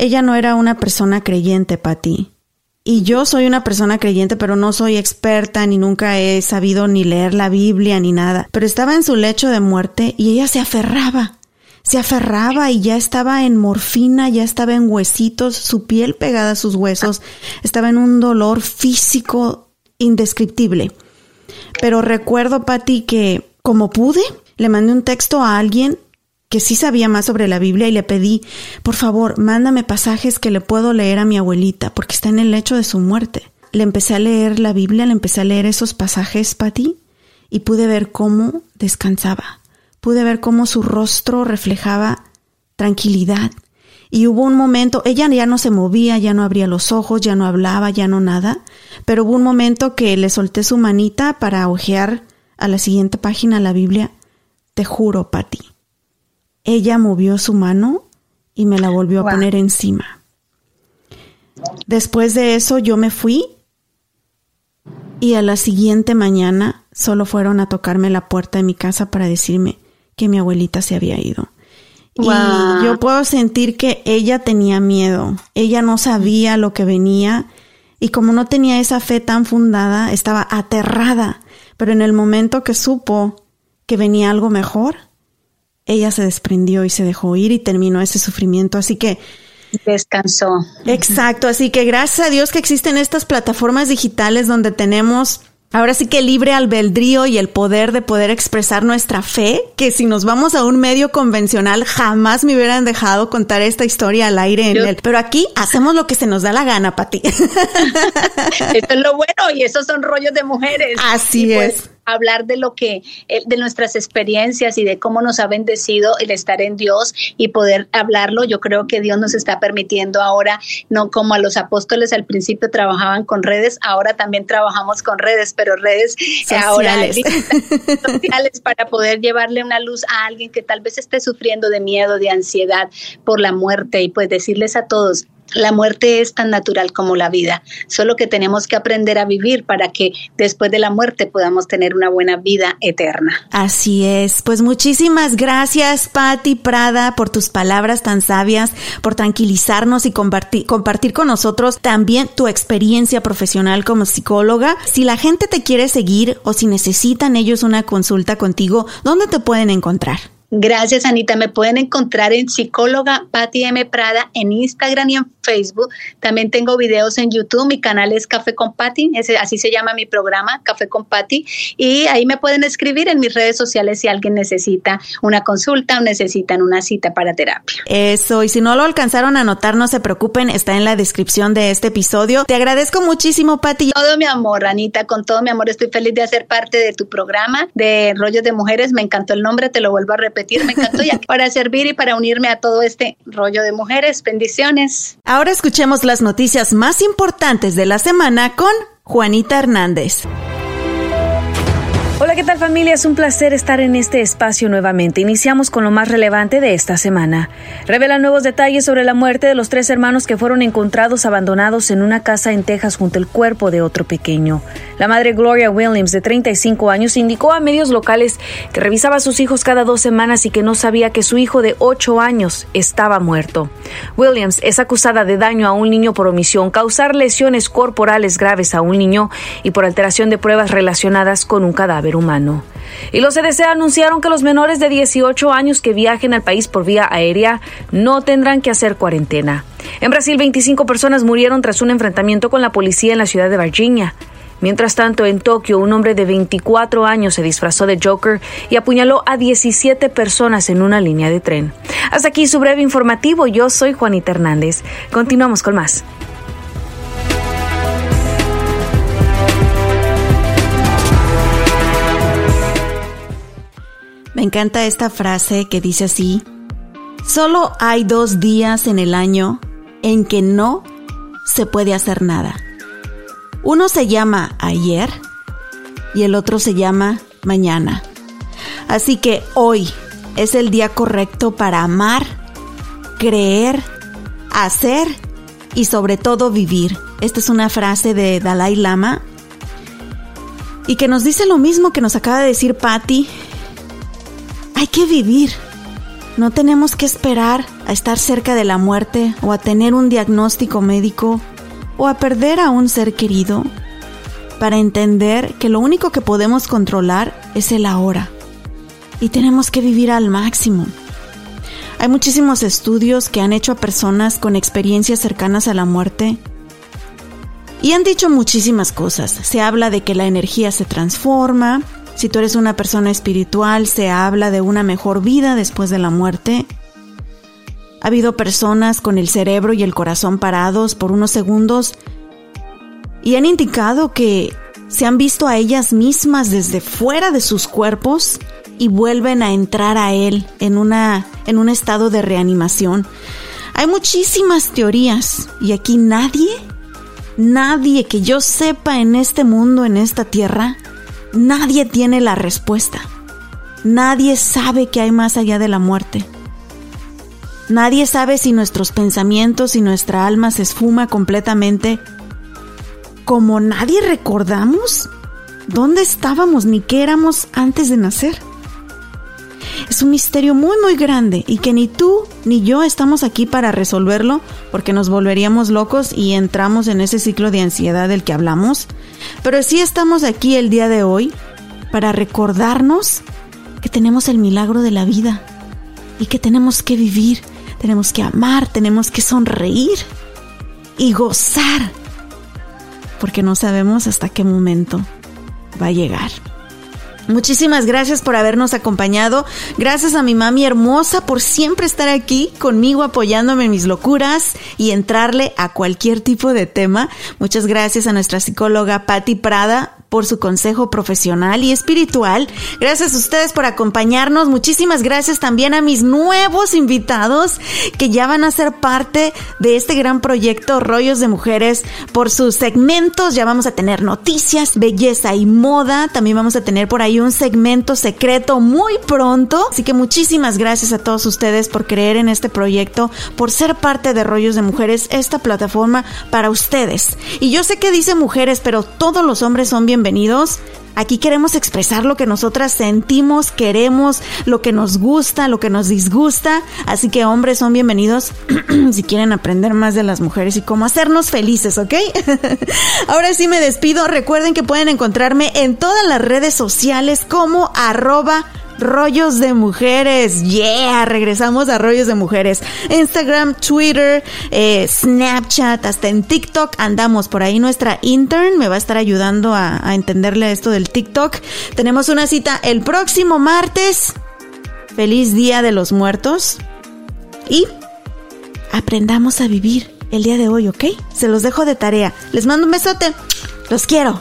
Speaker 1: ella no era una persona creyente, Pati. Y yo soy una persona creyente, pero no soy experta, ni nunca he sabido ni leer la Biblia, ni nada. Pero estaba en su lecho de muerte y ella se aferraba. Se aferraba y ya estaba en morfina, ya estaba en huesitos, su piel pegada a sus huesos, estaba en un dolor físico indescriptible. Pero recuerdo, Patti, que como pude, le mandé un texto a alguien que sí sabía más sobre la Biblia y le pedí, por favor, mándame pasajes que le puedo leer a mi abuelita, porque está en el lecho de su muerte. Le empecé a leer la Biblia, le empecé a leer esos pasajes, Patti, y pude ver cómo descansaba. Pude ver cómo su rostro reflejaba tranquilidad. Y hubo un momento, ella ya no se movía, ya no abría los ojos, ya no hablaba, ya no nada, pero hubo un momento que le solté su manita para ojear a la siguiente página la Biblia. Te juro, Patti, ella movió su mano y me la volvió a poner encima. Después de eso yo me fui y a la siguiente mañana solo fueron a tocarme la puerta de mi casa para decirme que mi abuelita se había ido. Y yo puedo sentir que ella tenía miedo, ella no sabía lo que venía y como no tenía esa fe tan fundada, estaba aterrada, pero en el momento que supo que venía algo mejor, ella se desprendió y se dejó ir y terminó ese sufrimiento. Así que...
Speaker 5: Descansó.
Speaker 1: Exacto, así que gracias a Dios que existen estas plataformas digitales donde tenemos Ahora sí que libre albedrío y el poder de poder expresar nuestra fe, que si nos vamos a un medio convencional jamás me hubieran dejado contar esta historia al aire en él. Pero aquí hacemos lo que se nos da la gana, Pati.
Speaker 5: Esto es lo bueno y esos son rollos de mujeres.
Speaker 1: Así pues, es
Speaker 5: hablar de lo que, eh, de nuestras experiencias y de cómo nos ha bendecido el estar en Dios y poder hablarlo. Yo creo que Dios nos está permitiendo ahora, no como a los apóstoles al principio trabajaban con redes, ahora también trabajamos con redes, pero redes
Speaker 1: sociales.
Speaker 5: sociales para poder llevarle una luz a alguien que tal vez esté sufriendo de miedo, de ansiedad por la muerte y pues decirles a todos, la muerte es tan natural como la vida, solo que tenemos que aprender a vivir para que después de la muerte podamos tener una buena vida eterna.
Speaker 1: Así es, pues muchísimas gracias Patti Prada por tus palabras tan sabias, por tranquilizarnos y compartir, compartir con nosotros también tu experiencia profesional como psicóloga. Si la gente te quiere seguir o si necesitan ellos una consulta contigo, ¿dónde te pueden encontrar?
Speaker 5: Gracias, Anita. Me pueden encontrar en psicóloga Patti M. Prada en Instagram y en Facebook. También tengo videos en YouTube. Mi canal es Café con Patti. así se llama mi programa, Café con Patti. Y ahí me pueden escribir en mis redes sociales si alguien necesita una consulta o necesitan una cita para terapia.
Speaker 1: Eso. Y si no lo alcanzaron a notar, no se preocupen. Está en la descripción de este episodio. Te agradezco muchísimo, Patti.
Speaker 5: Todo mi amor, Anita. Con todo mi amor estoy feliz de hacer parte de tu programa de Rollos de Mujeres. Me encantó el nombre. Te lo vuelvo a repetir me encantó ya para servir y para unirme a todo este rollo de mujeres. Bendiciones.
Speaker 1: Ahora escuchemos las noticias más importantes de la semana con Juanita Hernández.
Speaker 6: Hola, ¿qué tal familia? Es un placer estar en este espacio nuevamente. Iniciamos con lo más relevante de esta semana. Revelan nuevos detalles sobre la muerte de los tres hermanos que fueron encontrados abandonados en una casa en Texas junto al cuerpo de otro pequeño. La madre Gloria Williams, de 35 años, indicó a medios locales que revisaba a sus hijos cada dos semanas y que no sabía que su hijo de 8 años estaba muerto. Williams es acusada de daño a un niño por omisión, causar lesiones corporales graves a un niño y por alteración de pruebas relacionadas con un cadáver humano. Y los CDC anunciaron que los menores de 18 años que viajen al país por vía aérea no tendrán que hacer cuarentena. En Brasil, 25 personas murieron tras un enfrentamiento con la policía en la ciudad de Virginia. Mientras tanto, en Tokio, un hombre de 24 años se disfrazó de Joker y apuñaló a 17 personas en una línea de tren. Hasta aquí su breve informativo. Yo soy Juanita Hernández. Continuamos con más.
Speaker 1: Me encanta esta frase que dice así, solo hay dos días en el año en que no se puede hacer nada. Uno se llama ayer y el otro se llama mañana. Así que hoy es el día correcto para amar, creer, hacer y sobre todo vivir. Esta es una frase de Dalai Lama y que nos dice lo mismo que nos acaba de decir Patty. Hay que vivir. No tenemos que esperar a estar cerca de la muerte o a tener un diagnóstico médico o a perder a un ser querido para entender que lo único que podemos controlar es el ahora y tenemos que vivir al máximo. Hay muchísimos estudios que han hecho a personas con experiencias cercanas a la muerte y han dicho muchísimas cosas. Se habla de que la energía se transforma, si tú eres una persona espiritual, se habla de una mejor vida después de la muerte. Ha habido personas con el cerebro y el corazón parados por unos segundos y han indicado que se han visto a ellas mismas desde fuera de sus cuerpos y vuelven a entrar a él en una en un estado de reanimación. Hay muchísimas teorías y aquí nadie nadie que yo sepa en este mundo, en esta tierra, nadie tiene la respuesta. Nadie sabe qué hay más allá de la muerte. Nadie sabe si nuestros pensamientos y nuestra alma se esfuma completamente. Como nadie recordamos dónde estábamos ni qué éramos antes de nacer. Es un misterio muy muy grande y que ni tú ni yo estamos aquí para resolverlo porque nos volveríamos locos y entramos en ese ciclo de ansiedad del que hablamos. Pero sí estamos aquí el día de hoy para recordarnos que tenemos el milagro de la vida y que tenemos que vivir tenemos que amar, tenemos que sonreír y gozar, porque no sabemos hasta qué momento va a llegar. Muchísimas gracias por habernos acompañado. Gracias a mi mami hermosa por siempre estar aquí conmigo apoyándome en mis locuras y entrarle a cualquier tipo de tema. Muchas gracias a nuestra psicóloga Patti Prada por su consejo profesional y espiritual. Gracias a ustedes por acompañarnos. Muchísimas gracias también a mis nuevos invitados que ya van a ser parte de este gran proyecto Rollos de Mujeres por sus segmentos. Ya vamos a tener noticias, belleza y moda. También vamos a tener por ahí un segmento secreto muy pronto. Así que muchísimas gracias a todos ustedes por creer en este proyecto, por ser parte de Rollos de Mujeres, esta plataforma para ustedes. Y yo sé que dice mujeres, pero todos los hombres son bienvenidos bienvenidos. Aquí queremos expresar lo que nosotras sentimos, queremos, lo que nos gusta, lo que nos disgusta. Así que hombres son bienvenidos si quieren aprender más de las mujeres y cómo hacernos felices, ¿ok? Ahora sí me despido. Recuerden que pueden encontrarme en todas las redes sociales como arroba Rollos de Mujeres. Yeah, regresamos a Rollos de Mujeres. Instagram, Twitter, eh, Snapchat, hasta en TikTok andamos. Por ahí nuestra intern me va a estar ayudando a, a entenderle esto del TikTok. Tenemos una cita el próximo martes. Feliz Día de los Muertos. Y aprendamos a vivir el día de hoy, ¿ok? Se los dejo de tarea. Les mando un besote. Los quiero.